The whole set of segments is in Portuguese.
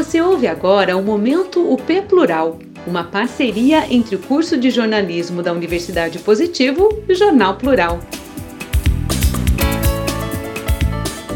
Você ouve agora o Momento UP Plural, uma parceria entre o curso de jornalismo da Universidade Positivo e o Jornal Plural.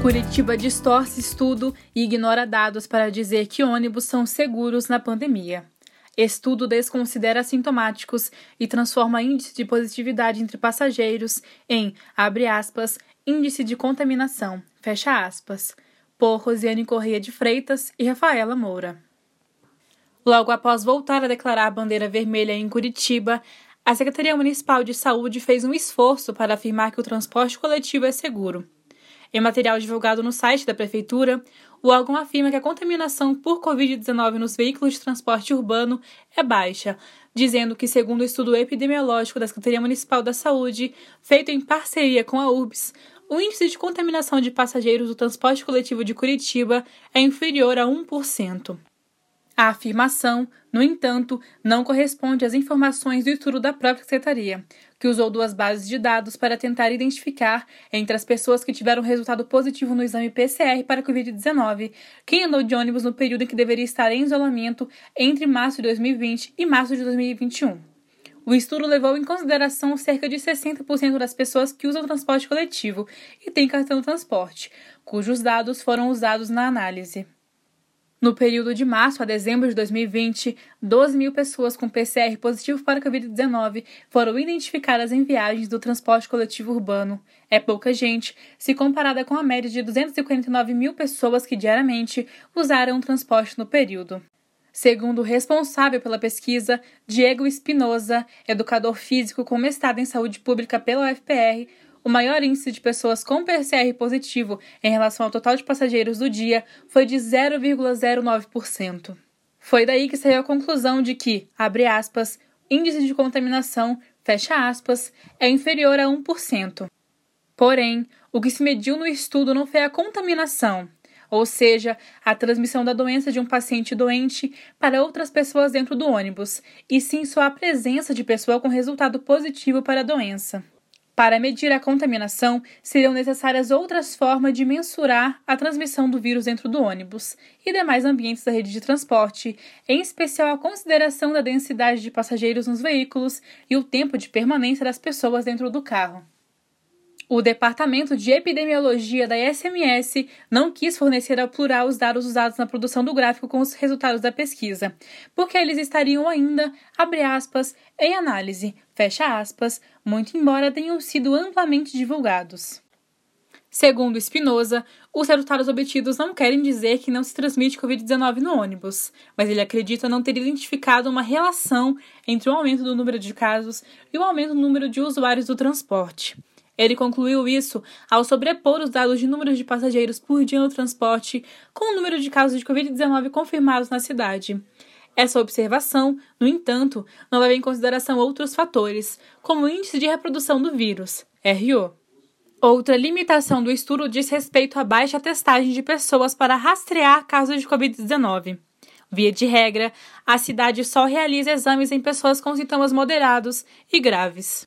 Curitiba distorce estudo e ignora dados para dizer que ônibus são seguros na pandemia. Estudo desconsidera assintomáticos e transforma índice de positividade entre passageiros em, abre aspas, índice de contaminação, fecha aspas por Rosiane Correia de Freitas e Rafaela Moura. Logo após voltar a declarar a bandeira vermelha em Curitiba, a Secretaria Municipal de Saúde fez um esforço para afirmar que o transporte coletivo é seguro. Em material divulgado no site da Prefeitura, o órgão afirma que a contaminação por Covid-19 nos veículos de transporte urbano é baixa, dizendo que, segundo o estudo epidemiológico da Secretaria Municipal da Saúde, feito em parceria com a URBS, o índice de contaminação de passageiros do transporte coletivo de Curitiba é inferior a 1%. A afirmação, no entanto, não corresponde às informações do estudo da própria Secretaria, que usou duas bases de dados para tentar identificar, entre as pessoas que tiveram resultado positivo no exame PCR para Covid-19, quem andou de ônibus no período em que deveria estar em isolamento entre março de 2020 e março de 2021. O estudo levou em consideração cerca de 60% das pessoas que usam transporte coletivo e têm cartão de transporte, cujos dados foram usados na análise. No período de março a dezembro de 2020, 12 mil pessoas com PCR positivo para Covid-19 foram identificadas em viagens do transporte coletivo urbano. É pouca gente, se comparada com a média de 249 mil pessoas que diariamente usaram o transporte no período. Segundo o responsável pela pesquisa, Diego Espinosa, educador físico com mestrado em saúde pública pela UFPR, o maior índice de pessoas com PCR positivo em relação ao total de passageiros do dia foi de 0,09%. Foi daí que saiu a conclusão de que, abre aspas, índice de contaminação, fecha aspas, é inferior a 1%. Porém, o que se mediu no estudo não foi a contaminação, ou seja, a transmissão da doença de um paciente doente para outras pessoas dentro do ônibus, e sim só a presença de pessoa com resultado positivo para a doença. Para medir a contaminação, seriam necessárias outras formas de mensurar a transmissão do vírus dentro do ônibus e demais ambientes da rede de transporte, em especial a consideração da densidade de passageiros nos veículos e o tempo de permanência das pessoas dentro do carro. O Departamento de Epidemiologia da SMS não quis fornecer ao plural os dados usados na produção do gráfico com os resultados da pesquisa, porque eles estariam ainda, abre aspas, em análise, fecha aspas, muito embora tenham sido amplamente divulgados. Segundo Espinosa, os resultados obtidos não querem dizer que não se transmite Covid-19 no ônibus, mas ele acredita não ter identificado uma relação entre o aumento do número de casos e o aumento do número de usuários do transporte. Ele concluiu isso ao sobrepor os dados de números de passageiros por dia no transporte com o número de casos de Covid-19 confirmados na cidade. Essa observação, no entanto, não leva em consideração outros fatores, como o índice de reprodução do vírus, RO. Outra limitação do estudo diz respeito à baixa testagem de pessoas para rastrear casos de Covid-19. Via de regra, a cidade só realiza exames em pessoas com sintomas moderados e graves.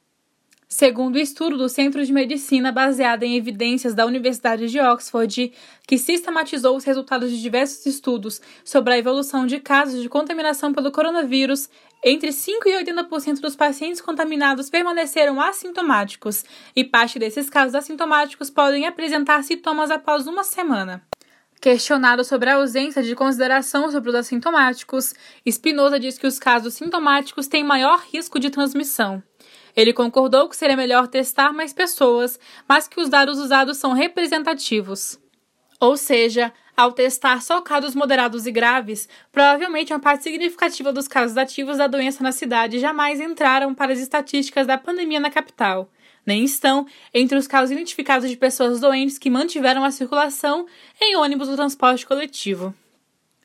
Segundo o estudo do Centro de Medicina baseado em evidências da Universidade de Oxford, que sistematizou os resultados de diversos estudos sobre a evolução de casos de contaminação pelo coronavírus, entre 5 e 80% dos pacientes contaminados permaneceram assintomáticos, e parte desses casos assintomáticos podem apresentar sintomas após uma semana. Questionado sobre a ausência de consideração sobre os assintomáticos, Spinoza diz que os casos sintomáticos têm maior risco de transmissão. Ele concordou que seria melhor testar mais pessoas, mas que os dados usados são representativos. Ou seja, ao testar só casos moderados e graves, provavelmente uma parte significativa dos casos ativos da doença na cidade jamais entraram para as estatísticas da pandemia na capital, nem estão entre os casos identificados de pessoas doentes que mantiveram a circulação em ônibus do transporte coletivo.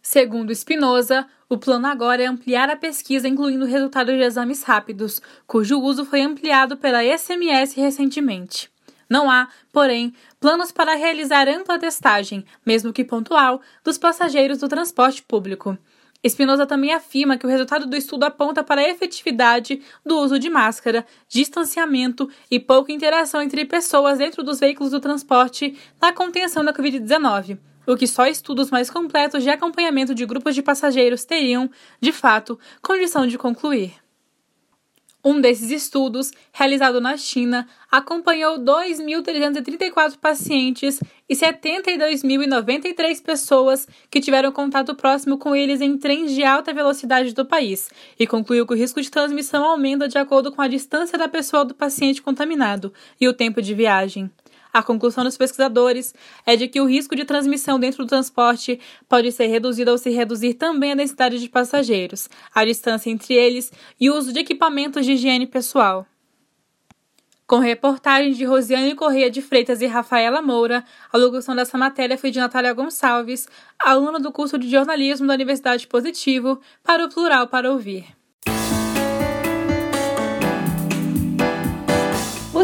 Segundo Spinoza, o plano agora é ampliar a pesquisa incluindo resultados de exames rápidos, cujo uso foi ampliado pela SMS recentemente. Não há, porém, planos para realizar ampla testagem, mesmo que pontual, dos passageiros do transporte público. Espinosa também afirma que o resultado do estudo aponta para a efetividade do uso de máscara, distanciamento e pouca interação entre pessoas dentro dos veículos do transporte na contenção da Covid-19 o que só estudos mais completos de acompanhamento de grupos de passageiros teriam, de fato, condição de concluir. Um desses estudos, realizado na China, acompanhou 2.334 pacientes e 72.093 pessoas que tiveram contato próximo com eles em trens de alta velocidade do país e concluiu que o risco de transmissão aumenta de acordo com a distância da pessoa do paciente contaminado e o tempo de viagem. A conclusão dos pesquisadores é de que o risco de transmissão dentro do transporte pode ser reduzido ao se reduzir também a densidade de passageiros, a distância entre eles e o uso de equipamentos de higiene pessoal. Com reportagens de Rosiane Correia de Freitas e Rafaela Moura, a locução dessa matéria foi de Natália Gonçalves, aluna do curso de jornalismo da Universidade Positivo, para o Plural para Ouvir.